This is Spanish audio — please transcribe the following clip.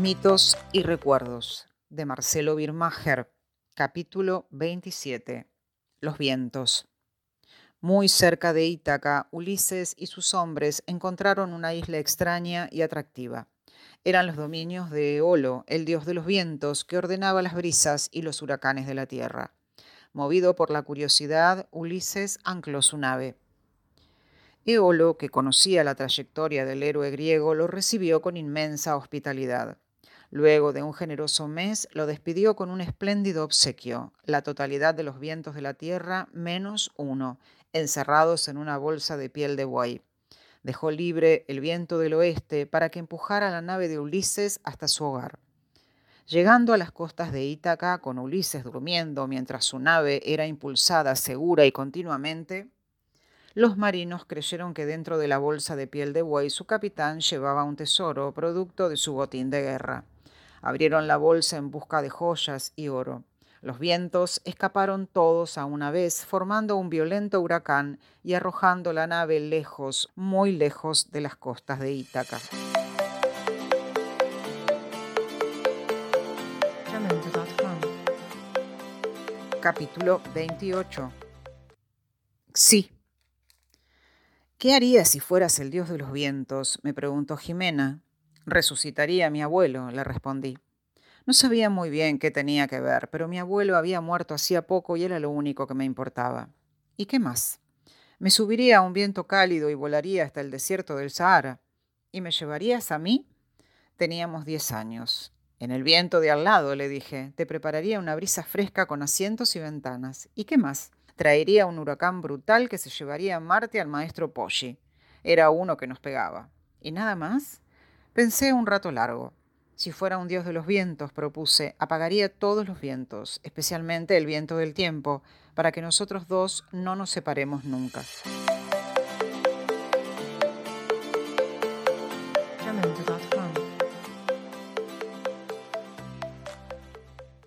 Mitos y recuerdos de Marcelo Birmacher, capítulo 27. Los vientos. Muy cerca de Ítaca, Ulises y sus hombres encontraron una isla extraña y atractiva. Eran los dominios de Eolo, el dios de los vientos, que ordenaba las brisas y los huracanes de la tierra. Movido por la curiosidad, Ulises ancló su nave. Eolo, que conocía la trayectoria del héroe griego, lo recibió con inmensa hospitalidad. Luego de un generoso mes, lo despidió con un espléndido obsequio, la totalidad de los vientos de la tierra menos uno, encerrados en una bolsa de piel de buey. Dejó libre el viento del oeste para que empujara la nave de Ulises hasta su hogar. Llegando a las costas de Ítaca, con Ulises durmiendo mientras su nave era impulsada segura y continuamente, los marinos creyeron que dentro de la bolsa de piel de buey su capitán llevaba un tesoro, producto de su botín de guerra. Abrieron la bolsa en busca de joyas y oro. Los vientos escaparon todos a una vez, formando un violento huracán y arrojando la nave lejos, muy lejos de las costas de Ítaca. Capítulo 28 Sí. ¿Qué harías si fueras el dios de los vientos? me preguntó Jimena. Resucitaría a mi abuelo, le respondí. No sabía muy bien qué tenía que ver, pero mi abuelo había muerto hacía poco y era lo único que me importaba. ¿Y qué más? Me subiría a un viento cálido y volaría hasta el desierto del Sahara. ¿Y me llevarías a mí? Teníamos diez años. En el viento de al lado, le dije, te prepararía una brisa fresca con asientos y ventanas. ¿Y qué más? Traería un huracán brutal que se llevaría a Marte al maestro Poggi. Era uno que nos pegaba. ¿Y nada más? Pensé un rato largo. Si fuera un dios de los vientos, propuse, apagaría todos los vientos, especialmente el viento del tiempo, para que nosotros dos no nos separemos nunca.